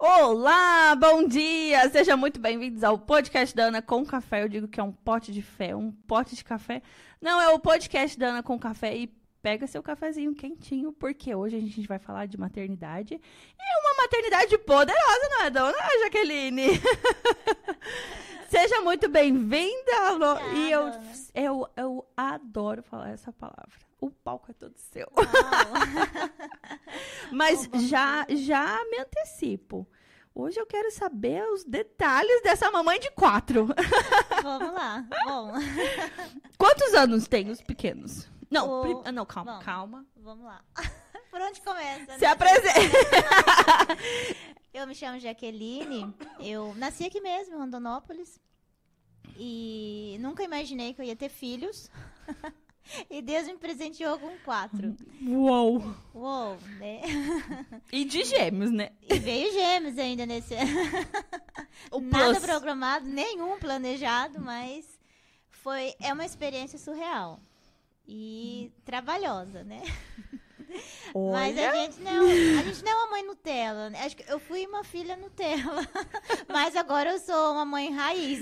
Olá, bom dia! Sejam muito bem-vindos ao podcast da Ana com café. Eu digo que é um pote de fé, um pote de café. Não, é o podcast da Ana com café e pega seu cafezinho quentinho, porque hoje a gente vai falar de maternidade. E uma maternidade poderosa, não é, dona Jaqueline? Seja muito bem-vinda! E eu, eu, eu adoro falar essa palavra. O palco é todo seu. Mas já, já me antecipo. Hoje eu quero saber os detalhes dessa mamãe de quatro. Vamos lá. Bom, Quantos anos tem os pequenos? Não, O- prim- ah, não, calma, Vamos. calma. vamos lá. Por onde começa? Se né? apresenta. Eu me chamo Jaqueline. Eu nasci aqui mesmo, em Rondonópolis. E nunca imaginei que eu ia ter filhos. E Deus me presenteou com quatro. Uou. Uou, né? E de gêmeos, né? E veio gêmeos ainda nesse. O Nada plus. programado, nenhum planejado, mas foi é uma experiência surreal e trabalhosa, né? Mas a Olha. gente não, a gente não é uma mãe Nutella, né? Acho que eu fui uma filha Nutella, mas agora eu sou uma mãe raiz.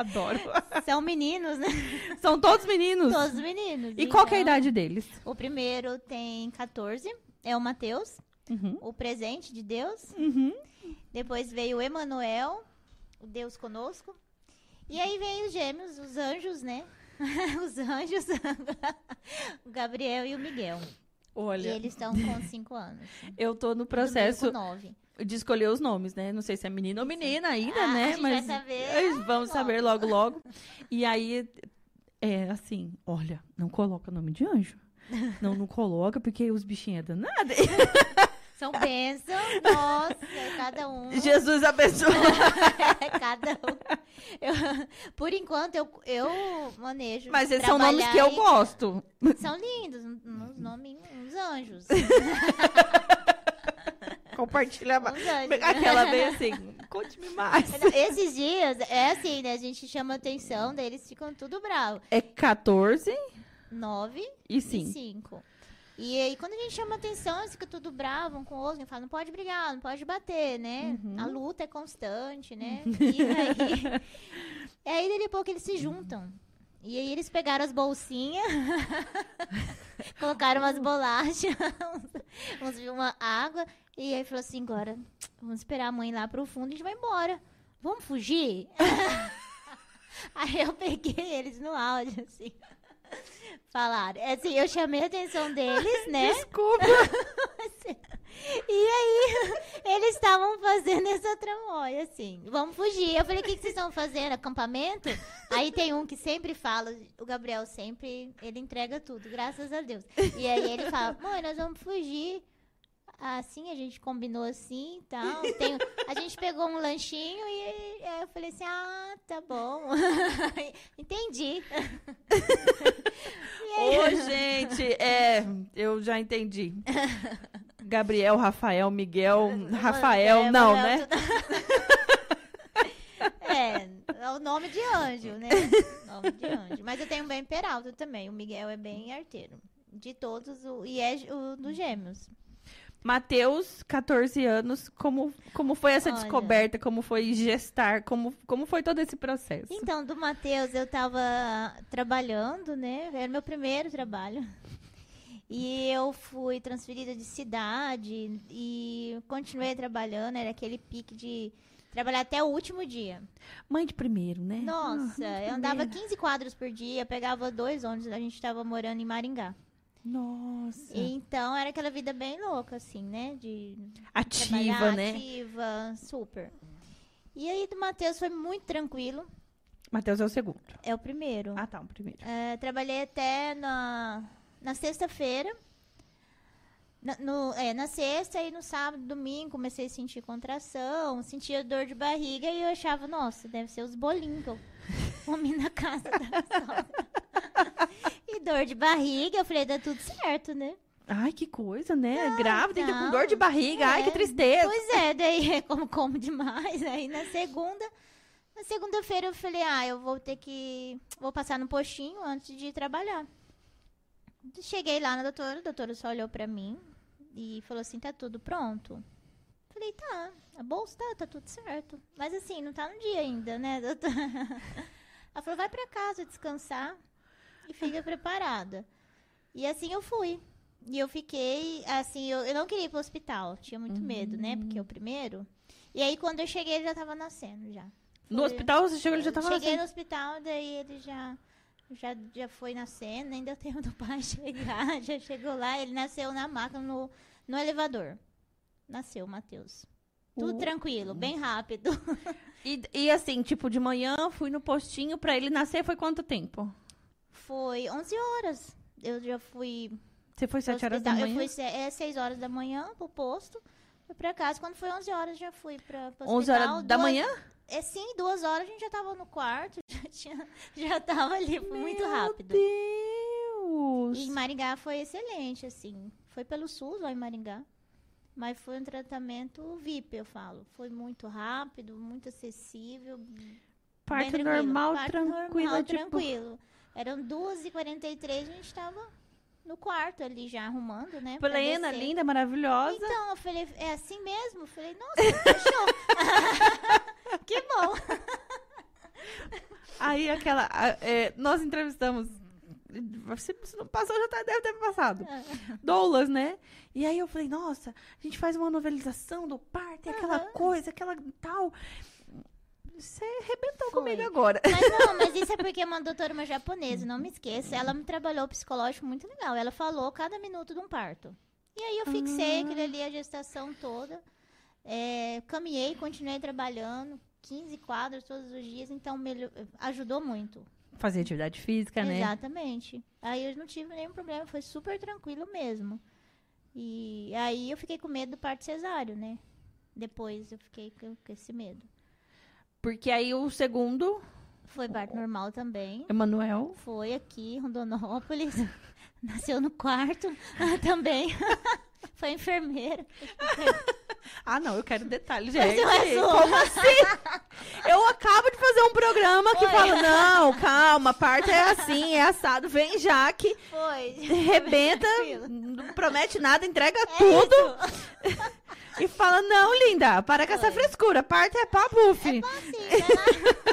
Adoro. São meninos, né? São todos meninos. Todos meninos. E qual que é a Então, idade deles? O primeiro tem 14, é o Mateus, Uhum. o presente de Deus. Uhum. Depois veio o Emanuel, o Deus conosco. E aí veio os gêmeos, os anjos, né? os anjos, o Gabriel e o Miguel. Olha, E eles estão com 5 anos. eu tô no processo com nove. De escolher os nomes, né? Não sei se é menino ou menina ainda, Ah, né? a gente vai saber Mas vamos logo. saber logo, logo. E aí, é assim, olha, não coloca nome de anjo. Não, não coloca, porque os bichinhos é danado. São bênçãos, nossa, cada um. Jesus abençoe. cada um. Eu- por enquanto, eu, eu manejo. Mas esses são nomes que eu gosto. São lindos, uns nomes, uns anjos. Compartilha mais. Aquela bem assim, conte-me mais. Esses dias, é assim, né? A gente chama atenção, daí eles ficam tudo bravos. É 14 Nove e e 5. cinco. E aí, quando a gente chama atenção, eles ficam tudo bravo um com o outro. Fala, não pode brigar, não pode bater, né? Uhum. A luta é constante, né? E aí, e aí, daqui a pouco, eles se juntam. E aí, eles pegaram as bolsinhas, colocaram umas bolachas, uns, uma água. E aí, falou assim, agora, vamos esperar a mãe lá pro fundo e a gente vai embora. Vamos fugir? aí, eu peguei eles no áudio, assim. Falaram. É Assim, eu chamei a atenção deles, né? Desculpa. E aí, eles estavam fazendo essa tramóia, assim. Vamos fugir. Eu falei, o que, que vocês estão fazendo? Acampamento? Aí tem um que sempre fala, o Gabriel sempre, ele entrega tudo, graças a Deus. E aí ele fala, mãe, nós vamos fugir. Assim, a gente combinou assim e tal. Tem- a gente pegou um lanchinho e aí eu falei assim, ah, tá bom. Entendi. Ô, gente, é, eu já entendi. Gabriel, Rafael, Miguel, Rafael, É, não, né? É, é o nome de anjo, né? Nome de anjo. Mas eu tenho bem Peralta também. O Miguel é bem arteiro. De todos, o, e é o dos gêmeos. Matheus, 14 anos, como, como foi essa Olha. descoberta? Como foi gestar? Como, como foi todo esse processo? Então, do Matheus, eu tava trabalhando, né? Era meu primeiro trabalho. E eu fui transferida de cidade e continuei trabalhando. Era aquele pique de trabalhar até o último dia. Mãe de primeiro, né? Nossa, Ah, eu andava primeiro. 15 quadros por dia, pegava dois ônibus. A gente tava morando em Maringá. Nossa. Então era aquela vida bem louca, assim, né? De Ativa, né? ativa, super. E aí do Matheus foi muito tranquilo. Matheus é o segundo. É o primeiro. Ah, tá, o primeiro. É, trabalhei até na, na sexta-feira. Na, no- é, na sexta e no sábado, domingo, comecei a sentir contração, sentia dor de barriga e eu achava, nossa, deve ser os bolinhos que eu comi na casa da sogra. e dor de barriga, eu falei, dá tudo certo, né? Ai, que coisa, né? Grávida, ainda com não. dor de barriga. Ai, que É. tristeza. Pois é, daí como como demais, aí na segunda, na segunda-feira eu falei, ah, eu vou ter que, vou passar no postinho antes de ir trabalhar. Cheguei lá na doutora, a doutora só olhou pra mim e falou assim, tá tudo pronto? falei, tá, a bolsa tá, tá tudo certo. Mas assim, não tá no dia ainda, né, doutor? Ela falou, vai pra casa descansar e fica preparada. E assim eu fui. E eu fiquei, assim, eu, eu não queria ir pro hospital, tinha muito medo, né, porque é o primeiro. E aí quando eu cheguei, ele já tava nascendo já. No Foi- hospital você chegou, ele já tava Cheguei nascendo. no hospital, daí ele já, já, já foi nascendo, nem deu tempo do pai chegar, já chegou lá, ele nasceu na maca, no, no elevador. Nasceu, Matheus. Tudo Uh. tranquilo, bem rápido. E, e assim, tipo, de manhã fui no postinho pra ele nascer, foi quanto tempo? Foi 11 horas. Eu já fui Você foi pro 7 horas da manhã? Eu fui é, 6 horas da manhã pro posto, fui pra casa. Quando foi 11 horas, já fui pra, pro 11 hospital. horas da Duas- manhã? É sim, duas horas a gente já tava no quarto, já, tinha, já tava ali, foi muito Meu rápido. Deus! E em Maringá foi excelente, assim. Foi pelo SUS lá em Maringá. Mas foi um tratamento VIP, eu falo. Foi muito rápido, muito acessível. Parto tranquilo. normal, Parto tranquila, normal, tipo... tranquilo. Eram 2h43, a gente tava no quarto ali já arrumando, né? Plena, linda, maravilhosa. Então, eu falei, é assim mesmo? Eu falei, nossa, fechou. que bom. Aí aquela. é, nós entrevistamos. Se, se não passou, já tá- deve ter passado. Douglas, né? E aí eu falei, nossa, a gente faz uma novelização do parto, e aquela coisa, aquela tal. Você arrebentou Foi. comigo agora. Mas não, mas isso é porque é uma doutora uma japonesa, não me esqueça. Ela me trabalhou psicológico muito legal. Ela falou cada minuto de um parto. E aí eu fixei aquele ali, a gestação toda. É, caminhei, continuei trabalhando. 15 quadros todos os dias, então melhor, ajudou muito. Fazer atividade física, né? Exatamente. Aí eu não tive nenhum problema, foi super tranquilo mesmo. E aí eu fiquei com medo do parto cesáreo, né? Depois eu fiquei com, com esse medo. Porque aí o segundo, Foi parto normal também. Emanuel. Foi aqui, Rondonópolis. Nasceu no quarto também. Foi enfermeira. Ah, não, eu quero detalhes, gente. é sua. Como assim? Eu acabo de fazer um programa que Foi. fala, não, calma, parto é assim, é assado. Vem Jaque, Foi. rebenta, não promete nada, entrega É tudo e fala, não, linda, para com essa Foi. frescura, parto é pra buff. Assim, né?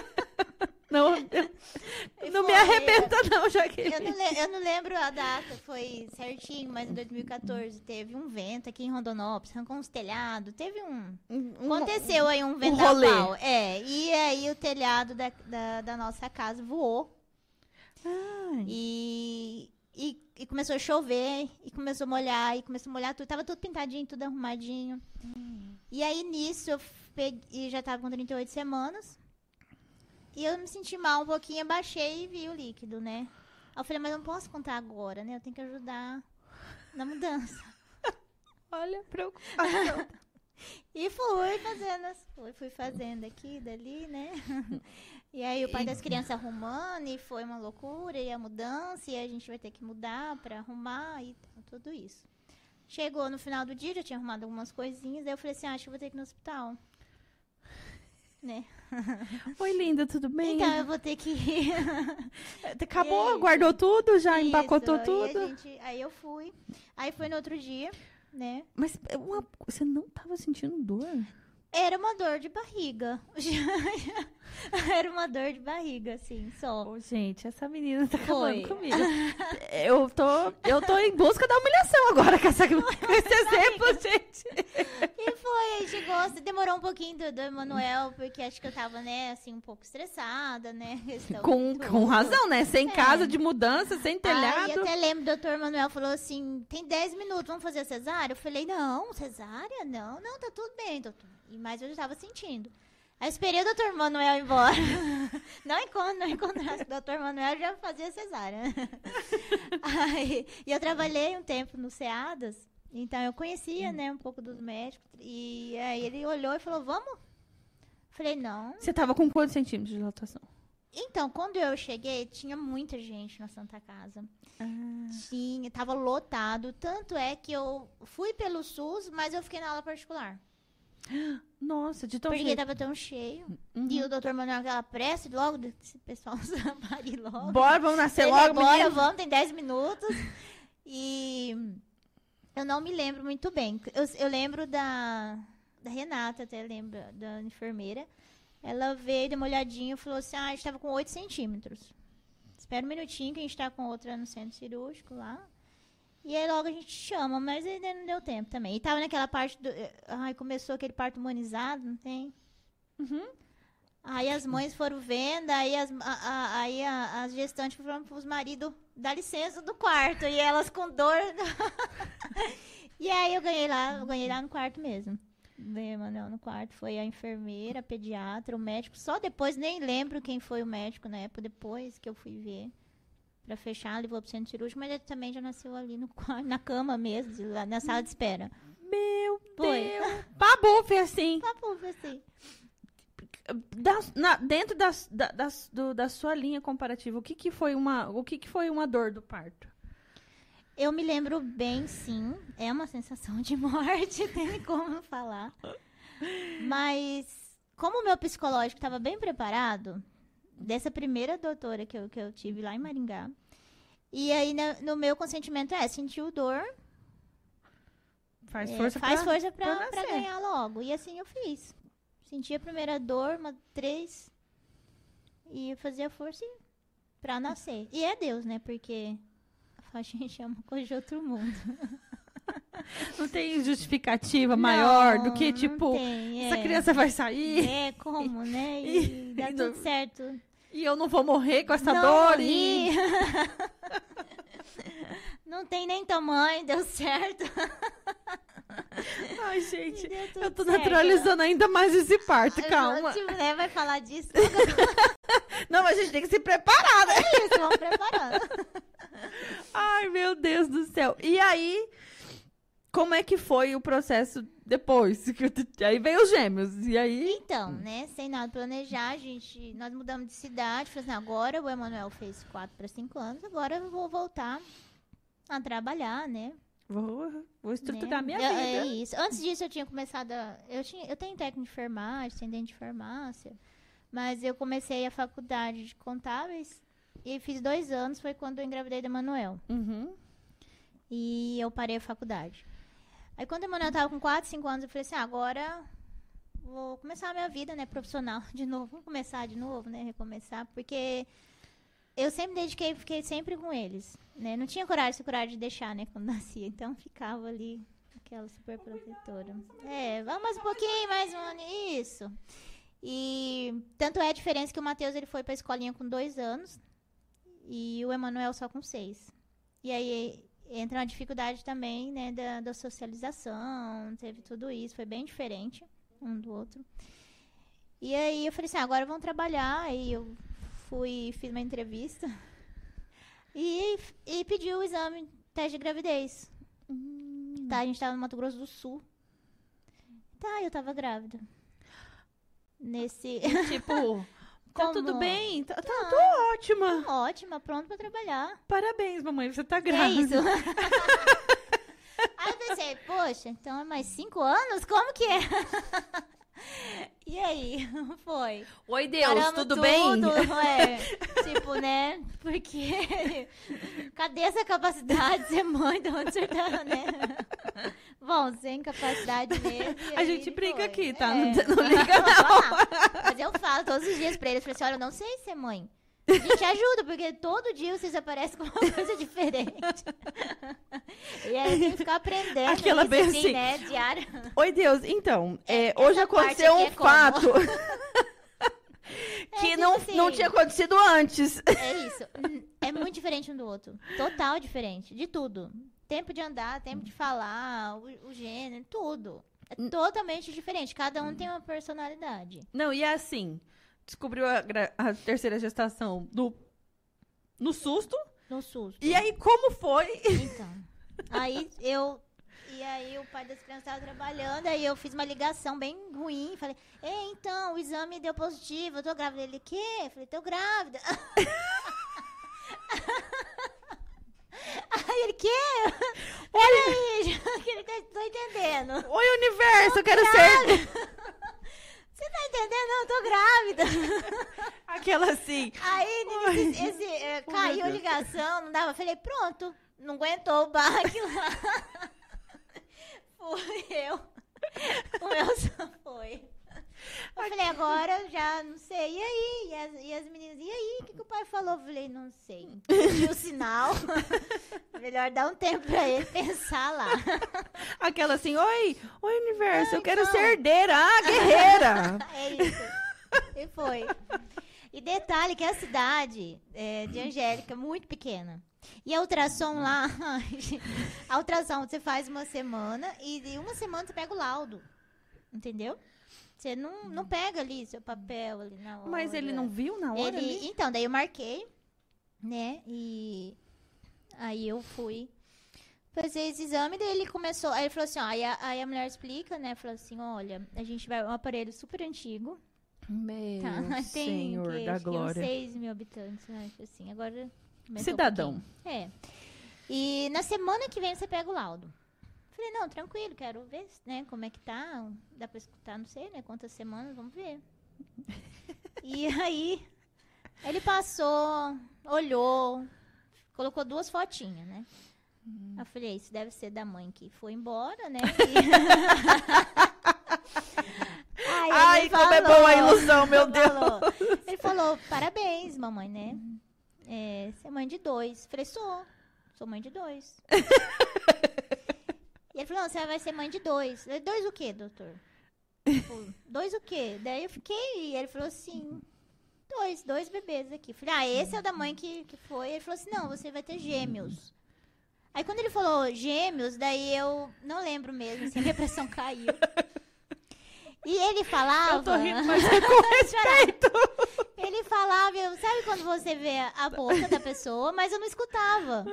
Não, E não me foi. arrebenta não, Jaque. Eu não, eu não lembro a data, foi certinho, mas em 2014 teve um vento aqui em Rondonópolis, arrancou uns telhados, teve um... Um- Aconteceu aí um vendaval. É, e aí o telhado da, da, da nossa casa voou Ai, e, e, e começou a chover, e começou a molhar, e começou a molhar tudo. Tava tudo pintadinho, tudo arrumadinho. E aí nisso eu peguei, já tava com 38 semanas. E eu me senti mal um pouquinho, abaixei e vi o líquido, né? Aí eu falei, mas eu não posso contar agora, né? Eu tenho que ajudar na mudança. olha, preocupação. E fui fazendo, fui, fui fazendo aqui, dali, né? E aí o pai das crianças arrumando, e foi uma loucura, e a mudança, e a gente vai ter que mudar pra arrumar e t- tudo isso. Chegou no final do dia, já tinha arrumado algumas coisinhas, aí eu falei assim, ah, acho que eu vou ter que ir no hospital. Né? Oi, linda, tudo bem? Então eu vou ter que. Acabou, guardou tudo, já empacotou Isso, tudo. Aí, a gente- aí eu fui. Aí foi no outro dia, né? Mas uma- você não tava sentindo dor? Era uma dor de barriga. Era uma dor de barriga, assim, só. Ô, gente, essa menina tá Foi. acabando comigo. Eu tô, eu tô em busca da humilhação agora com, essa, com esse exemplo, gente. E foi, aí chegou, demorou um pouquinho do, do Emanuel, porque acho que eu tava, né, assim, um pouco estressada, né? Com, com razão, né? Sem É. casa de mudança, sem telhado. até lembro, o doutor Emanuel falou assim, tem 10 minutos, vamos fazer a cesárea? Eu falei, não, cesárea? Não, não, tá tudo bem, doutor. E- Mas eu já tava sentindo. Aí esperei o doutor Manuel embora. Não encontro, não encontrasse o doutor Manuel, já fazia cesárea. Aí, e eu trabalhei um tempo no SEADAS, então eu conhecia, né, um pouco dos médicos. E aí ele olhou e falou, vamos? Falei, não. Você tava com quantos centímetros de dilatação? Então, quando eu cheguei, tinha muita gente na Santa Casa. Ah. Tinha, tava lotado. Tanto é que eu fui pelo SUS, mas eu fiquei na aula particular. Nossa, de tão porque cheio. tava tão cheio. Uhum. E o doutor Manuel, aquela pressa, logo, esse pessoal parir logo. Bora, vamos nascer Ele, logo, Bora, menino. vamos, tem 10 minutos. E eu não me lembro muito bem. Eu, eu lembro da, da Renata, até lembra, da enfermeira. Ela veio, deu uma olhadinha e falou assim: ah, a gente tava com 8 centímetros. Espera um minutinho que a gente tá com outra no centro cirúrgico lá. E aí logo a gente chama, mas ainda não deu tempo também. E tava naquela parte do. eh, Ai, começou aquele parto humanizado, não tem? Uhum. Aí as mães foram vendo, aí as, a- a- aí a- as gestantes falaram pros maridos dar licença do quarto. E elas com dor. e aí eu ganhei lá, eu ganhei lá no quarto mesmo. Ganhei Manuel no quarto. Foi a enfermeira, a pediatra, o médico. Só depois, nem lembro quem foi o médico na época, depois que eu fui ver. Pra fechar, levou pro centro cirúrgico, mas ele também já nasceu ali no na cama mesmo, lá na sala de espera. Meu Foi. Deus. Babu, foi assim. Bom, foi assim. Da- na- dentro das- da, das- do- da sua linha comparativa, o que, que foi uma, o que, que foi uma dor do parto? Eu me lembro bem, sim. É uma sensação de morte, tem como falar. Mas, como o meu psicológico estava bem preparado, dessa primeira doutora que eu, que eu tive lá em Maringá, e aí na- no meu consentimento é, sentiu dor, Faz é, força faz pra... força pra, pra pra ganhar logo. E assim eu fiz. Senti a primeira dor, uma três, e fazia força e- pra nascer. E é Deus, né? Porque a gente é uma coisa de outro mundo. Não tem justificativa maior do Não, que, não tipo, tem, essa é. criança vai sair É, como, né? E- E, dá e tudo não- certo. e eu não vou morrer com essa não dor. E... não tem nem tamanho, deu certo. Ai, gente, eu tô certo. naturalizando ainda mais esse parto, calma. Tipo, né, vai falar disso. Não, mas a gente tem que se preparar, né? Isso, vamos preparando. Ai, meu Deus do céu. E aí, como é que foi o processo depois? Aí veio os gêmeos. E aí. Então, né, sem nada planejar, a gente, nós mudamos de cidade, falamos, assim, agora o Emanuel fez 4 para 5 anos, agora eu vou voltar a trabalhar, né? Vou, vou estruturar né? minha Eu- vida. É isso. Antes disso, eu tinha começado a. Eu, tinha, eu tenho técnico de enfermagem, atendente de farmácia. Mas eu comecei a faculdade de contábeis e fiz dois anos. Foi quando eu engravidei da Manuel. Uhum. E eu parei a faculdade. Aí, quando a Manuel tava com 4, 5 anos, eu falei assim: ah, agora vou começar a minha vida, né, profissional de novo. Vamos começar de novo, né, recomeçar. Porque eu sempre dediquei, fiquei sempre com eles, né? Não tinha coragem, coragem de deixar, né, quando nascia. Então, ficava ali, aquela super protetora. É, vamos um pouquinho, mais um ano, isso. E tanto é a diferença que o Matheus, ele foi pra escolinha com dois anos e o Emanuel só com seis. E aí entra uma dificuldade também, né, da, da socialização, teve tudo isso, foi bem diferente um do outro. E aí eu falei assim, ah, agora vamos trabalhar, aí eu fui, fiz uma entrevista e, e pedi o exame teste de gravidez. Tá, a gente tava no Mato Grosso do Sul. Tá, eu tava grávida. Nesse... Tipo, tá Como? tudo bem? Tá, tá- Tá. tô ótima. Ótima, pronto pra trabalhar. Parabéns, mamãe, você tá É grávida. isso. Aí eu pensei, poxa, então é mais cinco anos? Como que é? E aí, foi. Oi, Deus, Paramos tudo, bem? É, tipo, né? Porque cadê essa capacidade de ser mãe? De onde você tá, né? Bom, sem capacidade mesmo. A gente brinca foi. aqui, tá? É. Não, não liga, não. Mas eu falo todos os dias pra eles, falei assim, olha, eu não sei ser mãe. A gente ajuda, porque todo dia vocês aparecem com uma coisa diferente. E aí tem que ficar aprendendo. Aquela isso, bem assim, assim. né? Diário. Oi, Deus, então, é, essa hoje aconteceu um é fato que tipo não, assim. não tinha acontecido antes. É isso. É muito diferente um do outro. Total diferente. De tudo. Tempo de andar, tempo de falar, o, o gênero, tudo. É totalmente diferente. Cada um tem uma personalidade. Não, e é assim, descobriu a, a terceira gestação do, no susto, No susto. e aí como foi? Então. Aí eu. E aí o pai das crianças estava trabalhando, aí eu fiz uma ligação bem ruim. Falei, Ei, então, o exame deu positivo, eu tô grávida. Ele, quê? Eu falei, tô grávida. aí ele, quê? Peraí, que ele tá, tô entendendo. Oi, universo, eu quero ser Você tá entendendo? Eu tô grávida. aquela assim. Aí esse, esse, é, Oh, caiu meu a ligação, não dava. Falei, pronto, não aguentou o baque lá. Fui eu. Com meu eu falei, agora já não sei. E aí? E as, e as meninas, e aí? O que, que o pai falou? Eu falei, não sei. Hum. Entendi o sinal. Melhor dar um tempo pra ele pensar lá. Aquela assim, oi, oi universo, eu quero então. ser herdeira, ah, guerreira. é isso. E foi. E detalhe que a cidade é, de Angélica é muito pequena. E a ultrassom lá, a ultrassom você faz uma semana e de uma semana você pega o laudo. Entendeu? Você não, não pega ali seu papel ali na hora. Mas ele não viu na hora Ele, ali? então, daí eu marquei, né? E aí eu fui fazer esse exame, daí ele começou, aí ele falou assim, ó, aí a, aí a mulher explica, né? Falou assim, olha, a gente vai, é um aparelho super antigo, Meu tá? Tem Senhor que, da glória. 6 mil habitantes? Acho Assim, agora um Cidadão. pouquinho. É. E na semana que vem você pega o laudo. Falei, não, tranquilo, quero ver, né, como é que tá. Dá pra escutar, não sei, né, quantas semanas, vamos ver. e aí, ele passou, olhou, colocou duas fotinhas, né. Hum. Eu falei, isso deve ser da mãe que foi embora, né. Aí Ai, como é boa a ilusão, meu Deus. falou- Ele falou, parabéns, mamãe, né? É, você é mãe de dois. Falei, sou. Sou mãe de dois. E ele falou, não, você vai ser mãe de dois. Falei, dois o quê, doutor? Tipo, dois o quê? Daí eu fiquei, e ele falou assim, dois, dois bebês aqui. Falei, ah, esse é o da mãe que, que foi. Ele falou assim, não, você vai ter gêmeos. Aí quando ele falou gêmeos, daí eu não lembro mesmo, assim, a minha pressão caiu. E ele falava... Eu tô rindo, mas é com respeito. Ele falava, eu- sabe quando você vê a boca da pessoa, mas eu não escutava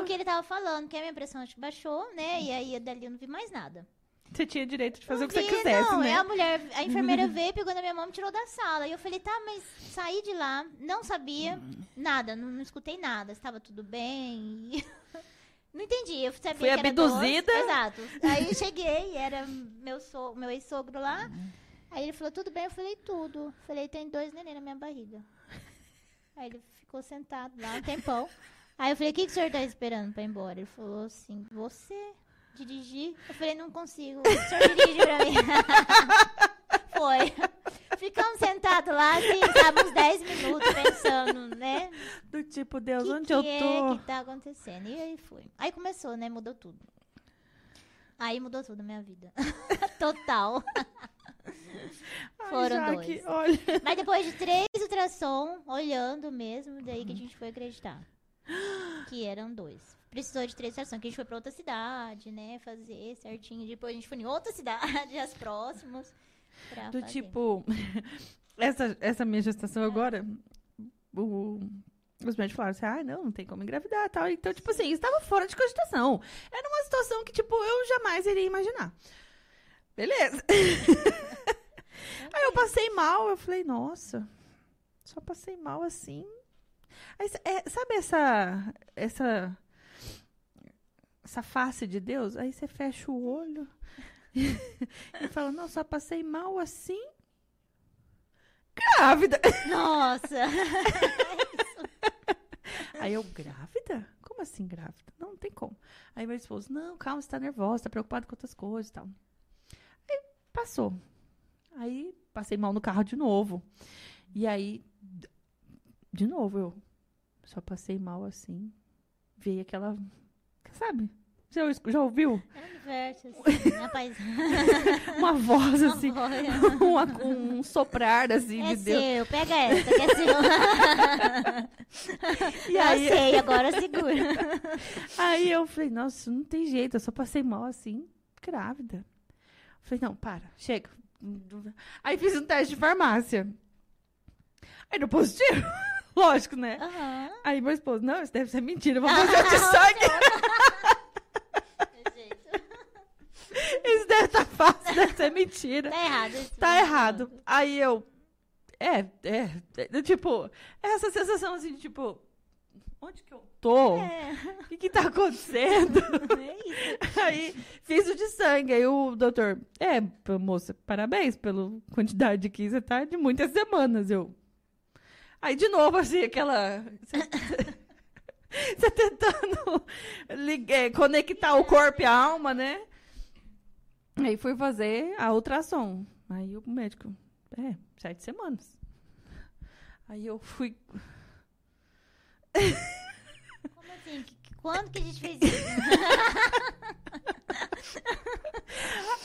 o que ele tava falando, que a minha pressão baixou, né? E aí dali eu não vi mais nada. Você tinha direito de fazer Não o que você vi, quisesse, não, né? é a mulher, a enfermeira veio, pegou na minha mão e me tirou da sala. E eu falei, tá, mas saí de lá, não sabia nada, não, não escutei nada, estava tudo bem. e- Não entendi, eu sabia Fui que abduzida? doce, Exato. Aí cheguei, era meu, so, meu ex-sogro lá. Aí ele falou, tudo bem? Eu falei, tudo. Falei, tem dois neném na minha barriga. Aí ele ficou sentado lá um tempão. Aí eu falei, o que, que o senhor tá esperando pra ir embora? Ele falou assim, você dirigir? Eu falei, não consigo. O senhor dirige pra mim. Foi. Ficamos sentados lá, assim, sabe, uns 10 minutos pensando, né? Do tipo, Deus, O onde que, eu que é tô? que tá acontecendo? E aí foi. Aí começou, né? Mudou tudo. Aí mudou tudo a minha vida. Total. Ai, Foram Jaque, dois. olha. Mas depois de três ultrassom, olhando mesmo, daí que a gente foi acreditar. Que eram dois. Precisou de três ultrassom, que a gente foi pra outra cidade, né? Fazer certinho. Depois a gente foi em outra cidade, as próximas. pra Do fazer. tipo, essa, essa minha gestação agora, o- os médicos falaram assim, ah, não, não tem como engravidar tal. Então, tipo assim, estava fora de cogitação. Era uma situação que, tipo, eu jamais iria imaginar. Beleza. Aí eu passei mal, eu falei, nossa, só passei mal assim. Aí, é, sabe essa, essa, essa face de Deus? Aí você fecha o olho e fala, não, só passei mal assim. Grávida. Nossa! Aí eu, grávida? Como assim grávida? Não, não tem como. Aí meu esposo, não, calma, você tá nervosa, tá preocupado com outras coisas e tal. Passou. Aí passei mal no carro de novo. E aí, de novo, eu só passei mal assim. Veio aquela. Sabe? Já, já ouviu? É universo, assim, rapaz. Uma voz assim. Olha. uma- um soprar assim É de Deus. seu, pega essa, que é seu. E Eu aí, sei, agora segura. Aí eu falei, nossa, não tem jeito, eu só passei mal assim, grávida. Falei, não, para, chega. Aí fiz um teste de farmácia. Aí deu positivo. Lógico, né? Aham. Aí meu esposo, não, isso deve ser mentira, vou fazer o de sangue. Isso deve estar fácil, deve ser mentira. Tá errado. Tá negócio. errado. Aí eu. É, é. é, Tipo, essa sensação assim, de tipo. Onde que eu tô? É, O que, que tá acontecendo? é. Aí fiz o de sangue. Aí o doutor, é, moça, parabéns pela quantidade que você tá de muitas semanas. Eu. Aí de novo, assim, aquela. Você tentando lig- é, conectar o corpo e a alma, né? Aí fui fazer a ultrassom. Aí o médico, é, sete semanas. Aí eu fui. Como assim? Quando que a gente fez isso?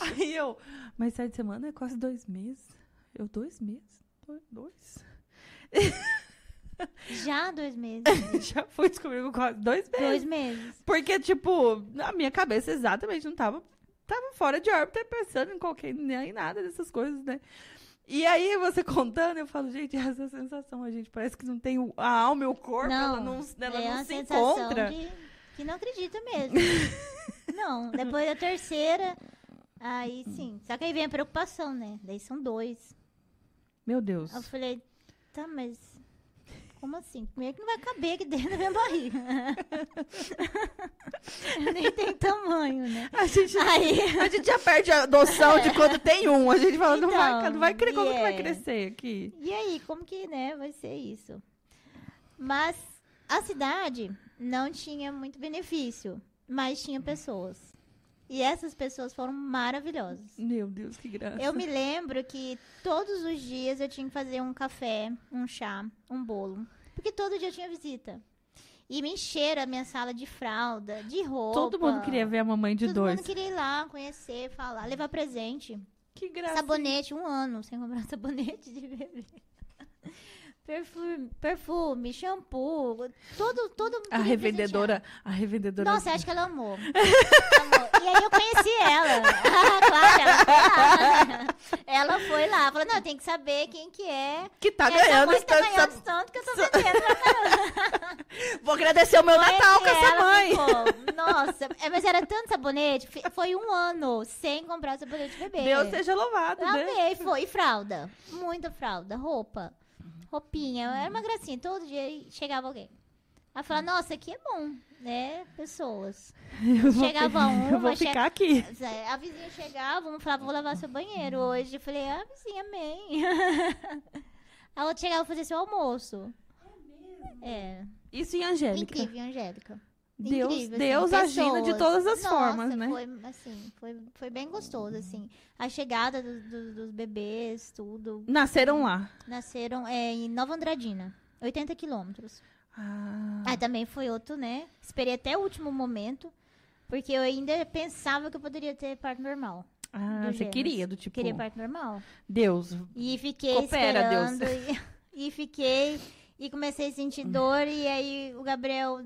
Aí eu, mas sete semanas é quase dois meses. Eu, dois meses? Dois? Já dois meses. Já fui descobrir quase dois meses. Dois meses. Porque, tipo, na minha cabeça exatamente não tava, tava fora de órbita pensando em qualquer, nem em nada dessas coisas, né? E aí, você contando, eu falo, gente, essa sensação, a gente parece que não tem a alma e o corpo, ela não, ela é não se encontra. de que não acredita mesmo. não, depois da terceira, aí sim. Só que aí vem a preocupação, né? Daí são dois. Meu Deus. Eu falei, tá, mas como assim? Como é que não vai caber aqui dentro da minha barriga? Nem tem tamanho, né? A gente, Aí, a gente já perde a noção de quando tem um. A gente fala, não, vai, Então, não vai crer como que vai é. crescer aqui. e aí, como que, né, vai ser isso? Mas a cidade não tinha muito benefício, mas tinha pessoas. E essas pessoas foram maravilhosas. Meu Deus, que graça. Eu me lembro que todos os dias eu tinha que fazer um café, um chá, um bolo. Porque todo dia eu tinha visita. E me encheram a minha sala de fralda, de roupa. Todo mundo queria ver a mamãe de Todo dois. mundo queria ir lá, conhecer, falar, levar presente. Que graça. Sabonete, um ano sem comprar sabonete de bebê. Perfume, perfume, shampoo, todo, todo A revendedora, a revendedora. nossa, acho que ela amou. amou. E aí eu conheci ela. claro, ela foi lá. Ela foi lá. Falou, não, tem que saber quem que é. que tá Essa ganhando mãe tá ganhando sab- tanto que eu tô vendendo. Vou agradecer o meu Natal com essa mãe. ficou, Nossa, é, mas era tanto sabonete. Foi um ano sem comprar sabonete de bebê. Deus seja louvado, Eu né? amei, foi. E fralda. Muita fralda. Roupa. Roupinha. Era uma gracinha. Todo dia chegava alguém. Aí falava, nossa, aqui é bom, né? Pessoas. Eu vou, Chegava eu vou che- ficar aqui. A vizinha chegava, uma falava, vou lavar seu banheiro hoje. Eu falei, ah, vizinha, amém. A outra chegava fazer seu almoço. É. Isso em Angélica. Incrível, Angélica. Deus, Incrível, assim, Deus agindo de todas as Nossa, formas, né? Foi, assim, foi, foi bem gostoso, assim. A chegada do- do- dos bebês, tudo. Nasceram lá. Nasceram é, em Nova Andradina, 80 quilômetros. Ah, Aí também foi outro, né? Esperei até o último momento, porque eu ainda pensava que eu poderia ter parto normal. ah, você queria, do tipo, Queria parto normal. Deus. E fiquei Coopera, Deus. esperando. E, e fiquei. E comecei a sentir dor. E aí o Gabriel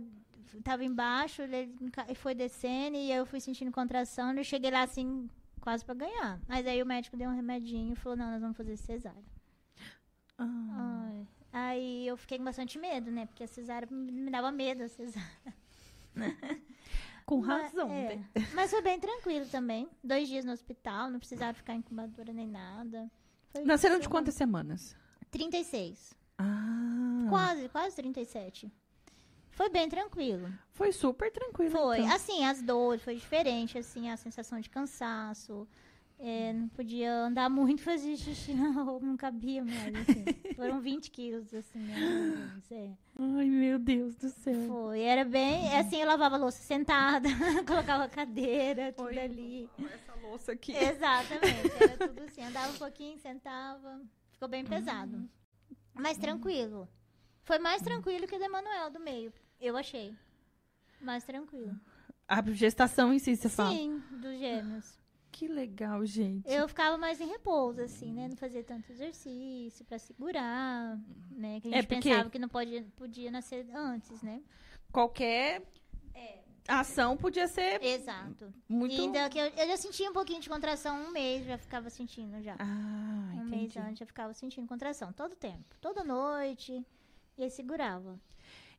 tava embaixo, ele foi descendo. E eu fui sentindo contração. E eu cheguei lá assim, quase pra ganhar. Mas aí o médico deu um remedinho e falou: não, nós vamos fazer cesárea. Ah. Aí eu fiquei com bastante medo, né? Porque a cesárea me dava medo, a cesárea. com Mas- razão. é. né? Mas foi bem tranquilo também. Dois dias no hospital, não precisava ficar em incubadora nem nada. Foi- Nasceram de quantas semanas? 36. Ah, Quase, quase 37. Foi bem tranquilo. foi super tranquilo. Foi. então. Assim, as dores foi diferente, assim, a sensação de cansaço. É, não podia andar muito, fazer xixi na roupa, não cabia mais, assim. Foram 20 quilos, assim, né? É. Ai, meu Deus do céu. Foi, era bem, assim, eu lavava a louça sentada, colocava a cadeira, tudo ali. Essa louça aqui. Exatamente, era tudo assim, andava um pouquinho, sentava, ficou bem pesado. Mas tranquilo. Foi mais tranquilo que o do Emanuel do meio, eu achei. Mais tranquilo. A gestação em si, você fala. Sim, dos gêmeos. Que legal, gente. Eu ficava mais em repouso, assim, né? Não fazia tanto exercício pra segurar, né? Que a É, gente porque- pensava que não podia, podia nascer antes, né? Qualquer ação podia ser Exato. muito... E ainda que eu, eu já sentia um pouquinho de contração um mês, já ficava sentindo já. Ah, um mês entendi. antes já ficava sentindo contração, todo tempo, toda noite. E aí segurava.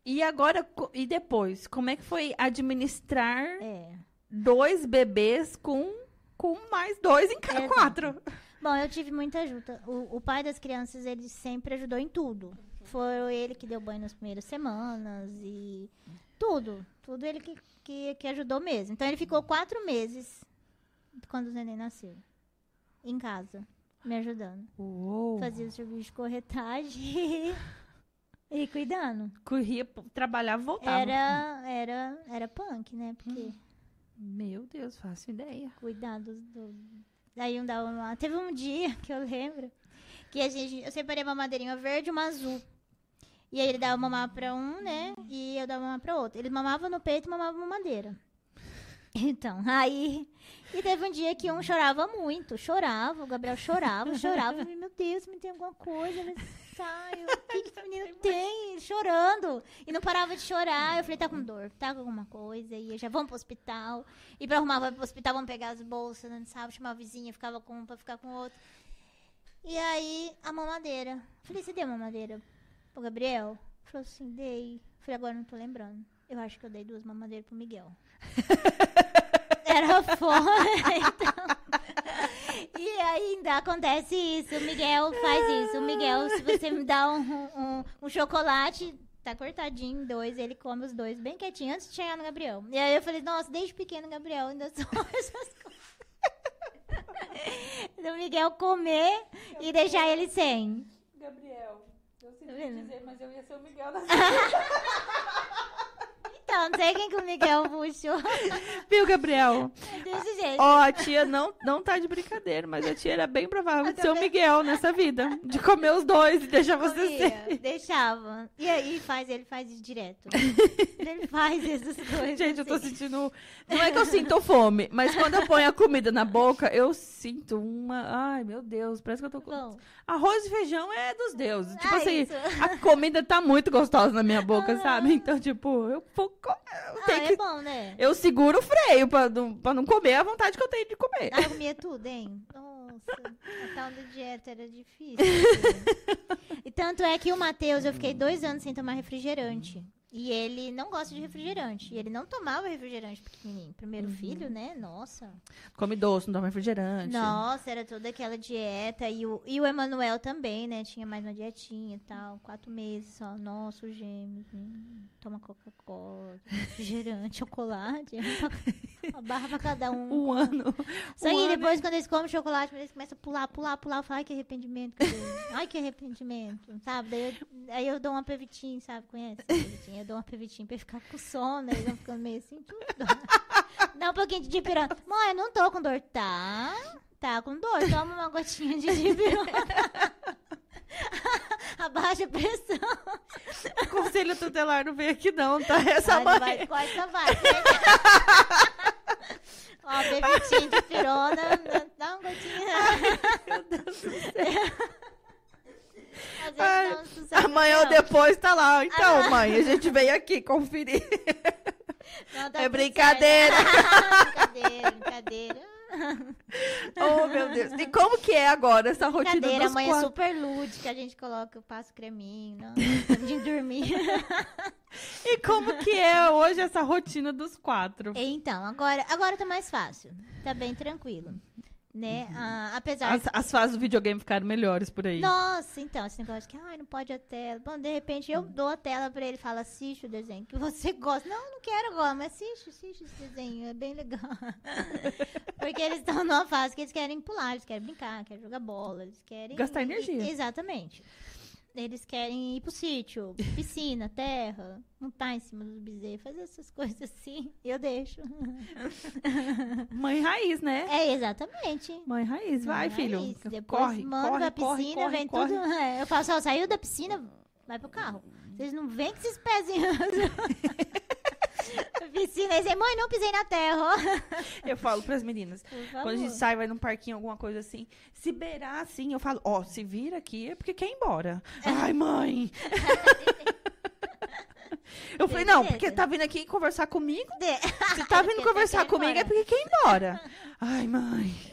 E agora, e depois, como é que foi administrar É. dois bebês com, com mais dois em cada Exato. quatro? Bom, eu tive muita ajuda. O, o pai das crianças, ele sempre ajudou em tudo. Foi ele que deu banho nas primeiras semanas e tudo. Tudo ele que, que, que ajudou mesmo. Então ele ficou quatro meses quando o neném nasceu. Em casa, me ajudando. Uou. Fazia o serviço de corretagem e, cuidando. Corria, trabalhava, voltava. Era, era, era punk, né? Porque Meu Deus, faço ideia. cuidar do. Daí um dava uma... Teve um dia que eu lembro que a gente... Eu separei uma madeirinha verde e uma azul. E aí ele dava mamar pra um, né? E eu dava mamar pra outro. Ele mamava no peito e mamava mamadeira. Então, aí. E teve um dia que um chorava muito, chorava, o Gabriel chorava, chorava. Meu Deus, me tem alguma coisa. Ele sai, o que, que esse menino tem? Chorando. E não parava de chorar. Eu falei, tá com dor, tá com alguma coisa. E já vamos pro hospital. E pra arrumar, vai pro hospital, vamos pegar as bolsas, né? Sabe? Chamar a vizinha, ficava com um pra ficar com outro. E aí, a mamadeira. Falei, você deu mamadeira pro Gabriel? Falou assim, dei. Falei, agora não tô lembrando. Eu acho que eu dei duas mamadeiras pro Miguel. Era fora, então. E ainda acontece isso. O Miguel faz isso. O Miguel, se você me dá um, um, um chocolate, tá cortadinho em dois, ele come os dois bem quietinho antes de chegar no Gabriel. E aí eu falei, nossa, desde pequeno, Gabriel, ainda são essas coisas. Do Miguel comer e deixar ele sem. Gabriel, eu sinto Tá dizer, mas eu ia ser o Miguel nessa Então, não sei quem que o Miguel puxou. Viu, Gabriel? Desse jeito. Ó, a tia não, não tá de brincadeira, mas a tia era bem provável de ser o Miguel nessa vida. De comer os dois e deixar você ser. Deixava. E aí faz, ele faz isso direto. ele faz essas coisas. Gente, eu tô assim. sentindo. Não é que eu sinto fome, mas quando eu ponho a comida na boca, eu sinto uma. Ai, meu Deus, parece que eu tô com. Bom, Arroz e feijão é dos deuses. Tipo Ah, assim, isso. a comida tá muito gostosa na minha boca, Ah. sabe? Então, tipo, eu vou. Ah, é que... bom, né? eu seguro o freio pra não, pra não comer a vontade que eu tenho de comer. Ah, eu comia tudo, hein? Nossa, a tal da dieta era difícil. assim. e tanto é que o Matheus, eu fiquei dois anos sem tomar refrigerante. E ele não gosta de refrigerante. E ele não tomava refrigerante pequenininho. Primeiro Uhum. filho, né? Nossa. Come doce, não toma refrigerante. Nossa, era toda aquela dieta. E o, e o Emanuel também, né? Tinha mais uma dietinha e tal. Quatro meses só. Nossa, os gêmeos. hum, toma Coca-Cola, refrigerante, chocolate. Uma barra pra cada um. Um ano. Só um que ano depois, quando eles comem chocolate, eles começam a pular, pular, pular. Fala, ai, que arrependimento. Ai, que arrependimento. Sabe? Daí eu, aí eu dou uma pevitinha, sabe? Conhece? pevitinha? Eu dou uma pevitinha pra ele ficar com sono. Eles vão ficando meio assim, tudo. Dá um pouquinho de dipirona. Mãe, eu não tô com dor. Tá. Tá com dor. Toma uma gotinha de dipirona. Abaixa a pressão. O conselho tutelar não veio aqui, não, tá? Essa Ai, mãe. não vai, corta, vai. Ó, bebitinho de pirona, dá uma gotinha. Meu Deus do céu. Às vezes Ai, um sucesso Amanhã ou depois tá lá. Então, Ah. mãe, a gente veio aqui conferir. Não, É tudo brincadeira. brincadeira, brincadeira. Oh, meu Deus. E como que é agora essa rotina dos amanhã é quatro? super lúdica, a gente coloca, eu passo creminho, não, de dormir. E como que é hoje essa rotina dos quatro? Então, agora, agora tá mais fácil, tá bem tranquilo, né? Ah, apesar As, as fases do videogame ficaram melhores por aí. Nossa, então, esse negócio que, ai, não pode a tela. Bom, de repente eu dou a tela pra ele e falo, assiste o desenho que você gosta. Não, não quero agora, mas assiste, assiste esse desenho, é bem legal. Porque eles estão numa fase que eles querem pular, eles querem brincar, querem jogar bola, eles querem... Gastar energia. Exatamente. Eles querem ir pro sítio, piscina, terra, montar em cima dos bezerros, fazer essas coisas assim, eu deixo. Mãe raiz, né? É, exatamente. Mãe raiz. Vai, é filho. isso. Depois corre, manda corre, pra corre, piscina, corre, vem corre. tudo. é, eu falo só, saiu da piscina, vai pro carro. Vocês não vêm com esses pezinhos. piscina, você, mãe, não pisei na terra. Eu falo pras meninas. Quando a gente sai, vai num parquinho, alguma coisa assim. Se beirar assim, eu falo, ó, se vira aqui é porque quer ir embora. Ai, mãe. eu falei, não, porque tá vindo aqui conversar comigo. Se tá vindo conversar comigo é porque quer ir embora. Ai, mãe.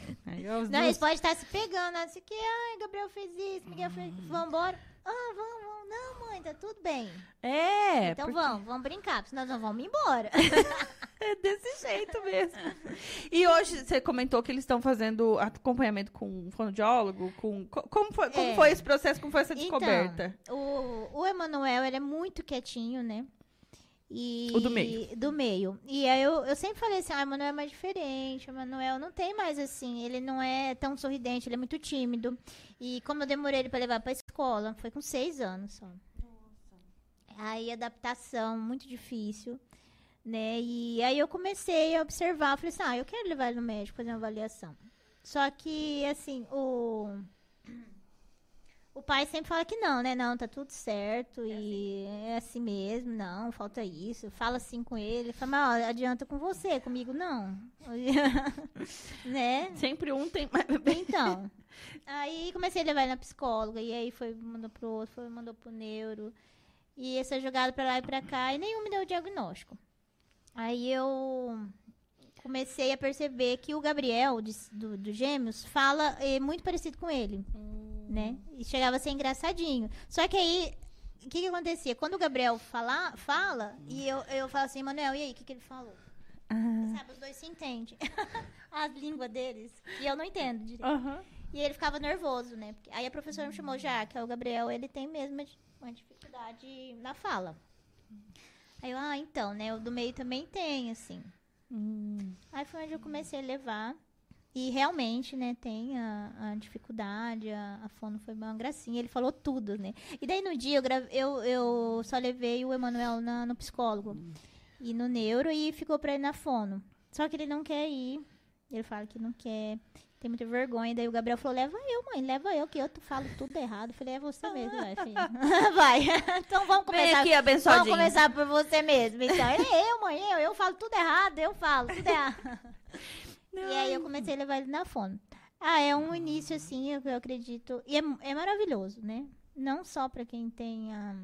As Não, eles podem estar se pegando, assim, que, ai, Gabriel fez isso, Miguel fez isso, vambora. Ah, vamos, vamos. Não, mãe, tá tudo bem. É, então porque vamos, vamos brincar, senão nós vamos embora. é desse jeito mesmo. E hoje você comentou que eles estão fazendo acompanhamento com um fonoaudiólogo, com co- como foi, como É. foi esse processo, como foi essa Então, descoberta? O, o Emanuel, ele é muito quietinho, né? E, O do meio. Do meio. E aí eu, eu sempre falei assim, ah, o Emanuel é mais diferente, o Emanuel não tem mais assim, ele não é tão sorridente, ele é muito tímido. E como eu demorei ele pra levar pra escola, foi com seis anos só. Aí adaptação, muito difícil, né? E aí eu comecei a observar, falei assim, ah, eu quero levar ele no médico, fazer uma avaliação. Só que, assim, o... O pai sempre fala que não, né? Não, tá tudo certo e é assim mesmo, não, falta isso. Fala assim com ele, fala, mas ó, adianta com você, comigo não. né? Sempre um tem. Então, aí comecei a levar ele na psicóloga, e aí foi, mandou pro outro, foi, mandou pro neuro. E essa jogada pra lá e pra cá, e nenhum me deu o diagnóstico. Aí eu comecei a perceber que o Gabriel, de- do, do Gêmeos, fala é, muito parecido com ele, né? E chegava a ser engraçadinho. Só que aí, o que que acontecia? Quando o Gabriel fala, fala e eu, eu falo assim, Manuel, e aí, o que que ele falou? Ah, Sabe, os dois se entendem. As línguas deles. E eu não entendo direito. aham. E ele ficava nervoso, né? Porque- aí a professora me chamou já, que é o Gabriel, ele tem mesmo uma dificuldade na fala. Aí eu, ah, então, né? O do meio também tem, assim. Hum. Aí foi onde eu comecei a levar. E realmente, né, tem a, a dificuldade, a, a fono foi uma gracinha. Ele falou tudo, né? E daí no dia eu, grave- eu, eu só levei o Emanuel na- no psicólogo e no neuro e ficou pra ele na fono. Só que ele não quer ir. Ele fala que não quer. Tem muita vergonha. Daí o Gabriel falou: leva eu, mãe, leva eu, que eu tu falo tudo errado. Eu falei: é você mesmo, vai, filha. vai. então vamos Vem começar. aqui, Vamos abençoadinho. começar por você mesmo. Então, é eu, mãe, eu, eu falo tudo errado, eu falo tudo errado. E aí eu comecei a levar ele na fono. Ah, é um início assim, eu, eu acredito. E é, é maravilhoso, né? Não só pra quem tem a,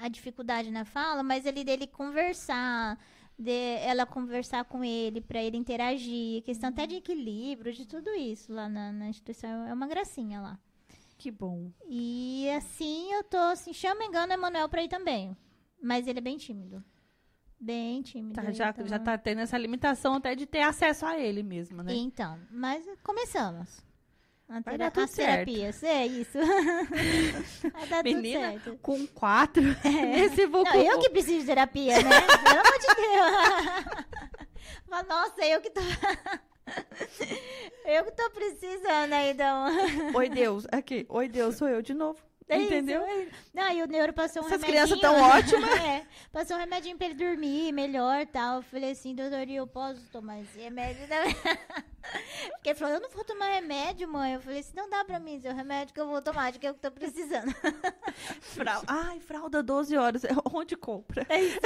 a dificuldade na fala, mas ele dele conversar, de ela conversar com ele, pra ele interagir, questão até de equilíbrio, de tudo isso lá na, na instituição. É uma gracinha lá. Que bom. E assim eu tô assim, chama engano o Emanuel pra ir também. Mas ele é bem tímido. Bem tímido. Tá, já, então- já tá tendo essa limitação até de ter acesso a ele mesmo, né? Então, mas começamos. A, Vai tera dar tudo as terapias, é isso. Vai dar Menina, tudo certo. Com quatro nesse bucu. Não, eu que preciso de terapia, né? Pelo amor de Deus. Fala, Nossa, eu que tô. eu que tô precisando aí, então. Oi, Deus. Aqui. Oi, Deus, sou eu de novo. É isso, Entendeu? é. Não, e o neuro passou um Essas remedinho. crianças tão ótimas. É, passou um remedinho pra ele dormir melhor e tal. Eu falei assim, doutor, eu posso tomar esse remédio? Porque ele falou, eu não vou tomar remédio, mãe. Eu falei assim, não dá pra mim seu remédio que eu vou tomar, que é o que eu tô precisando. Frau- Ai, fralda 12 horas. Onde compra? É isso.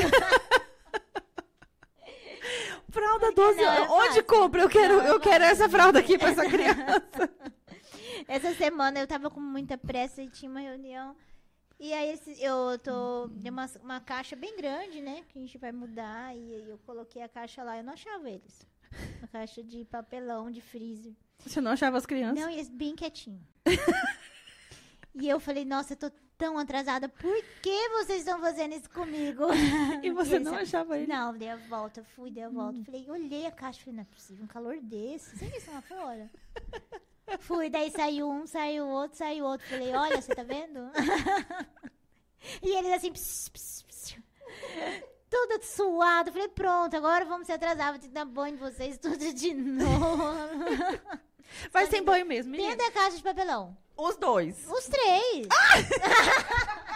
Fralda 12 Não, é horas. Onde compra? Eu quero, Não, eu quero essa fralda aqui pra essa criança. Essa semana eu tava com muita pressa e tinha uma reunião. E aí esse- eu tô. Tem uma, uma caixa bem grande, né? Que a gente vai mudar. E aí eu coloquei a caixa lá, eu não achava eles. Uma caixa de papelão, de freezer. Você não achava as crianças? Não, e eles bem quietinho. e eu falei, nossa, eu tô tão atrasada. Por que vocês estão fazendo isso comigo? E você eles- não achava ele? Não, dei a volta, fui, dei a volta. Falei, olhei a caixa, falei, não é possível, um calor desse. Sem isso lá fora. Fui, daí saiu um, saiu outro, saiu outro. Falei, olha, você tá vendo? e eles assim, pss, pss, pss, tudo suado. Falei, pronto, agora vamos se atrasar, vou ter que dar banho em vocês tudo de novo. Vai sem banho mesmo, menina. Dentro da caixa de papelão. Os dois. Os três.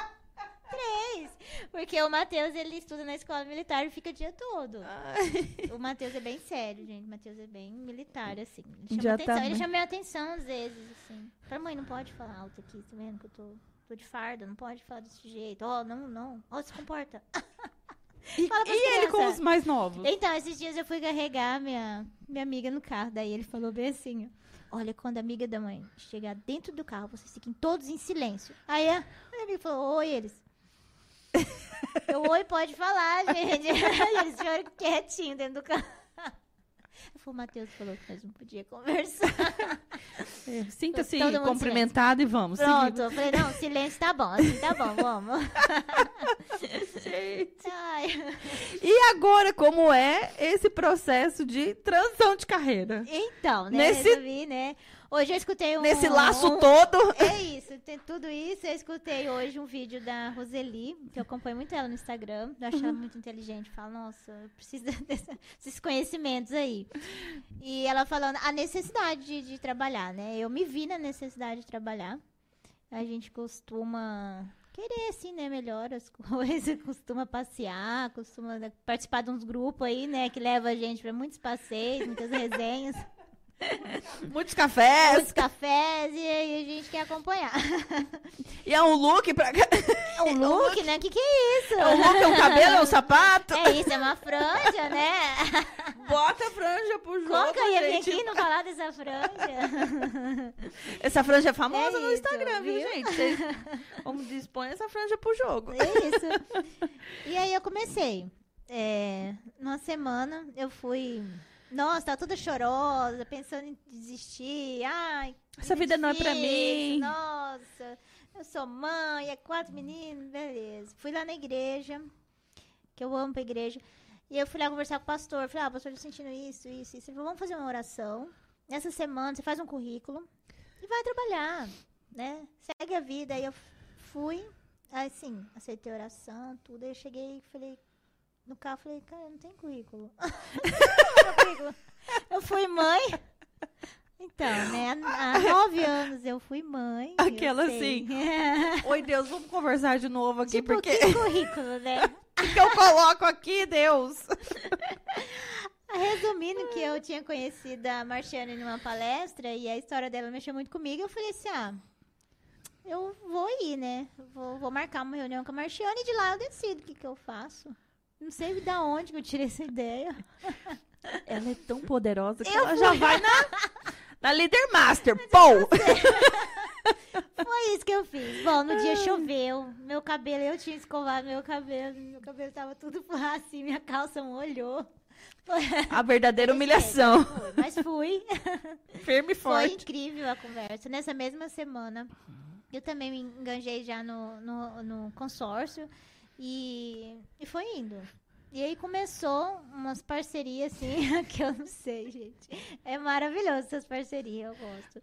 três. Porque o Matheus, ele estuda na escola militar e fica o dia todo. Ai. O Matheus é bem sério, gente. O Matheus é bem militar, assim. Ele chama Já atenção. tá ele chama minha atenção às vezes, assim. Fala, mãe, não pode falar alto aqui, tá vendo que eu tô, tô de farda, não pode falar desse jeito. Ó, não, não. Ó, se comporta. E, e ele com os mais novos? Então, esses dias eu fui carregar minha, minha amiga no carro. Daí ele falou bem assim, ó. Olha, quando a amiga da mãe chegar dentro do carro, vocês fiquem todos em silêncio. Aí a minha amiga falou, oi, eles. Eu, oi, pode falar, gente. Eles ficaram quietinhos dentro do carro. O Matheus falou que nós não podíamos conversar. É, Sinta-se cumprimentado e vamos. Pronto, eu falei, não, silêncio tá bom, assim tá bom, vamos. Gente. Ai. E agora, como é esse processo de transição de carreira? Então, né, Nesse- resolvi, né. Hoje eu escutei um... Nesse laço um- todo. É isso, tem tudo isso. Eu escutei hoje um vídeo da Roseli, que eu acompanho muito ela no Instagram. Eu acho ela muito inteligente. Falo, nossa, eu preciso dessa- desses conhecimentos aí. E ela falando a necessidade de, de trabalhar, né? Eu me vi na necessidade de trabalhar. A gente costuma querer, assim, né, melhor as coisas, costuma passear, costuma participar de uns grupos aí, né, que leva a gente para muitos passeios, muitas resenhas. Muitos cafés. muitos cafés e aí a gente quer acompanhar. E é um look pra. É um look, né? O que, que é isso? É um look, é um cabelo, é um sapato. É isso, é uma franja, né? Bota a franja pro jogo, eu ia vir aqui e não falar dessa franja? Essa franja é famosa É no isso, Instagram, viu, viu? gente? Vocês, como diz, põe essa franja pro jogo. É isso. E aí eu comecei. É, numa semana eu fui. Nossa, tava toda chorosa, pensando em desistir. Ai, Essa vida não é pra difícil, mim. Nossa, eu sou mãe, é quatro meninos, beleza. Fui lá na igreja, que eu amo pra igreja. E eu fui lá conversar com o pastor. Falei, ah, pastor, tô sentindo isso, isso, isso. Ele falou, vamos fazer uma oração. Nessa semana, você faz um currículo e vai trabalhar, né? Segue a vida. Aí eu fui, assim, aceitei a oração, tudo. Aí eu cheguei e falei, no carro, falei, cara, não tem currículo. Não tem currículo. eu fui mãe. Então, né? Há nove anos eu fui mãe. Aquela sei. Oi, Deus, vamos conversar de novo aqui, tipo, porque que currículo, né? o que eu coloco aqui, Deus? Resumindo que eu tinha conhecido a Marciane numa palestra e a história dela mexeu muito comigo, eu falei assim, ah, eu vou ir, né? Vou, vou marcar uma reunião com a Marciane e de lá eu decido o que, que eu faço. Não sei da onde que eu tirei essa ideia. Ela é tão poderosa que Eu ela já vai na, na Leader Master. Pou! Foi isso que eu fiz. Bom, no dia choveu, meu cabelo, eu tinha escovado meu cabelo, meu cabelo tava tudo assim, minha calça molhou. A verdadeira humilhação. Foi, mas fui. Firme e Foi forte. incrível a conversa. Nessa mesma semana, eu também me enganjei já no, no, no consórcio e, e foi indo. E aí começou umas parcerias, assim, que eu não sei, gente. É maravilhoso essas parcerias, eu gosto.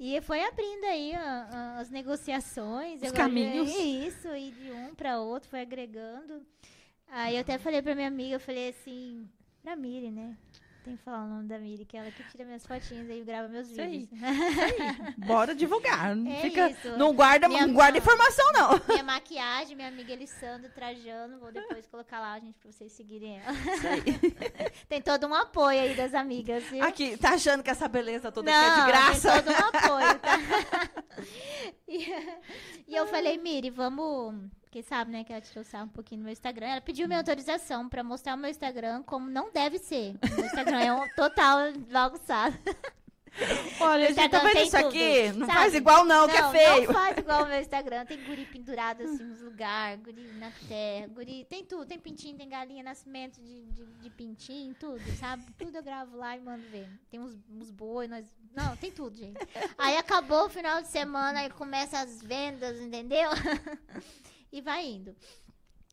E foi abrindo aí a- a- as negociações. Os caminhos. Isso, e de um para outro, foi agregando. Aí eu até falei pra minha amiga, eu falei assim, pra Miri, né? Tem que falar o nome da Miri, que é ela que tira minhas fotinhas aí e grava meus Isso aí. vídeos. Bora divulgar. Não, É fica, isso. não guarda, Minha não guarda informação, não. Minha maquiagem, minha amiga Elissandra trajando. Vou depois colocar lá, gente, pra vocês seguirem ela. Tem todo um apoio aí das amigas, viu? Aqui, tá achando que essa beleza toda Não, aqui é de graça? Tem todo um apoio, tá? e, e eu falei, Miri, vamos. Quem sabe, né, que ela tirou sarro um pouquinho no meu Instagram. Ela pediu minha autorização pra mostrar o meu Instagram como não deve ser. O meu Instagram é um total bagunçado. Olha, gente, tá vendo isso aqui? tudo, Não sabe? faz igual não, que é Não, feio. Não faz igual o meu Instagram. Tem guri pendurado assim nos lugares, guri na terra, guri. Tem tudo. Tem pintinho, tem galinha, nascimento de, de, de pintinho, tudo, sabe? Tudo eu gravo lá e mando ver. Tem uns, uns boi, nós. Não, tem tudo, gente. Aí acabou o final de semana, aí começa as vendas, entendeu? e vai indo.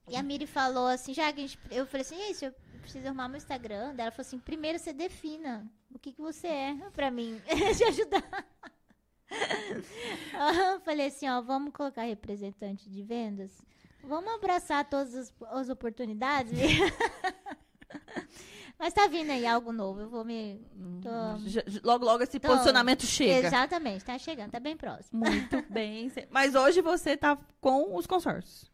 E a Miri falou assim, já que a gente. Eu falei assim, isso, eu preciso arrumar meu Instagram. Daí Ela falou assim: primeiro você defina o que, que você é pra mim. te ajudar. Aham, Falei assim, ó, vamos colocar representante de vendas. Vamos abraçar todas as, as oportunidades. Mas tá vindo aí algo novo. Eu vou me. tô- Logo, logo esse Tô. posicionamento chega. Exatamente, tá chegando, tá bem próximo. Muito bem. Mas hoje você tá com os consórcios.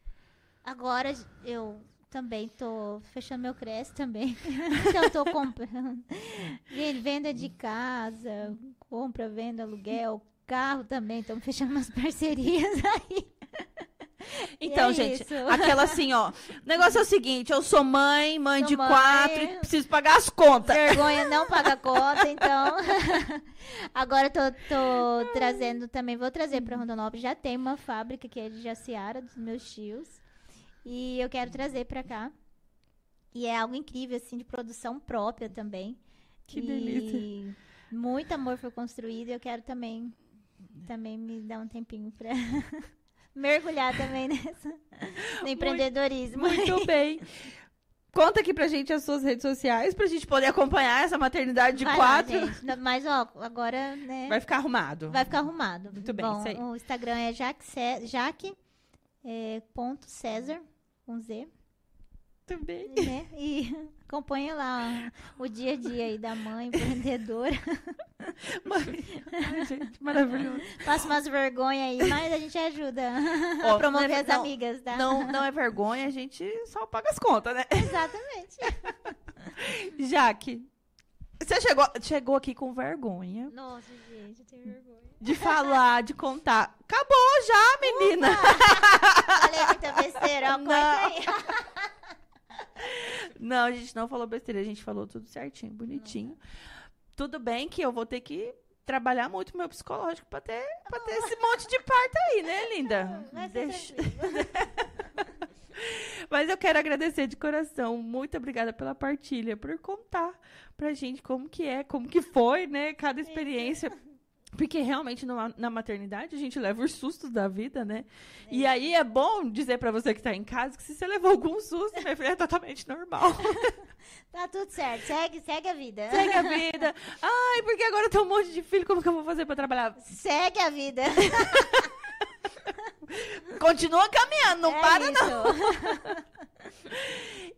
Agora eu também tô fechando meu Cresce também. então eu tô comprando. Venda de casa, compra, venda, aluguel, carro também. Estamos fechando umas parcerias aí. Então, é gente, isso. aquela assim, ó. O negócio é o seguinte: eu sou mãe, mãe Sou de mãe. quatro, e preciso pagar as contas. Vergonha não paga conta, então. Agora eu tô, tô trazendo também, vou trazer para Rondonópolis. Já tem uma fábrica que é de Jaciara, dos meus tios. E eu quero trazer para cá. E é algo incrível, assim, de produção própria também. Que E delícia. Muito amor foi construído e eu quero também, também me dar um tempinho para mergulhar também nessa, no empreendedorismo. Muito bem. Conta aqui pra gente as suas redes sociais pra gente poder acompanhar essa maternidade de Vai lá, quatro. gente. Não, Mas, ó, agora, né? Vai ficar arrumado. Vai ficar arrumado. Muito bem, Bom, isso aí. O Instagram é Jaque, Cé- Jaque é, ponto César, com Z, Muito bem. né? E acompanha lá ó, o dia a dia aí da mãe empreendedora. Ai, gente, maravilhoso. Passa umas vergonhas aí, mas a gente ajuda Ó, a promover é- as não- amigas, tá? Não, não é vergonha, a gente só paga as contas, né? Exatamente. Jaque. Você chegou, chegou aqui com vergonha Nossa, gente, eu tenho vergonha. de falar, de contar. Acabou já, menina. Falei muita besteira, ó, corta aí. Não, a gente não falou besteira, a gente falou tudo certinho, bonitinho. Tudo bem que eu vou ter que trabalhar muito meu psicológico pra ter, pra ter esse monte de parto aí, né, linda? Vai ser Deixa-. Mas eu quero agradecer de coração. Muito obrigada pela partilha, por contar pra gente como que é, como que foi, né, cada experiência. Porque realmente numa- na maternidade a gente leva os sustos da vida, né? E aí é bom dizer pra você que tá em casa que se você levou algum susto, minha filha, é totalmente normal. Tá tudo certo, segue, segue a vida. Segue a vida. Ai, porque agora tem um monte de filho, como que eu vou fazer pra trabalhar? Segue a vida. Continua caminhando, não É para não. isso.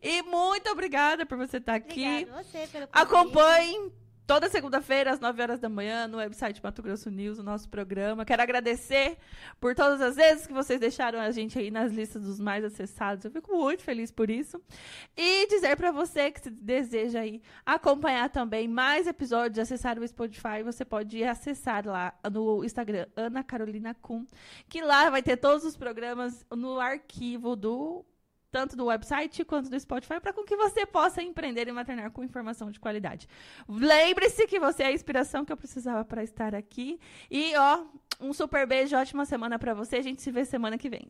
E muito obrigada por você estar aqui. Obrigada você pelo convite. Acompanhem toda segunda-feira, às 9 horas da manhã, no website Mato Grosso News, o nosso programa. Quero agradecer por todas as vezes que vocês deixaram a gente aí nas listas dos mais acessados. Eu fico muito feliz por isso. E dizer para você que se deseja aí acompanhar também mais episódios, acessar o Spotify, você pode acessar lá no Instagram Ana Carolina Kuhn, que lá vai ter todos os programas no arquivo do tanto do website quanto do Spotify, para que você possa empreender e maternar com informação de qualidade. Lembre-se que você é a inspiração que eu precisava para estar aqui. E, ó, um super beijo, ótima semana para você. A gente se vê semana que vem.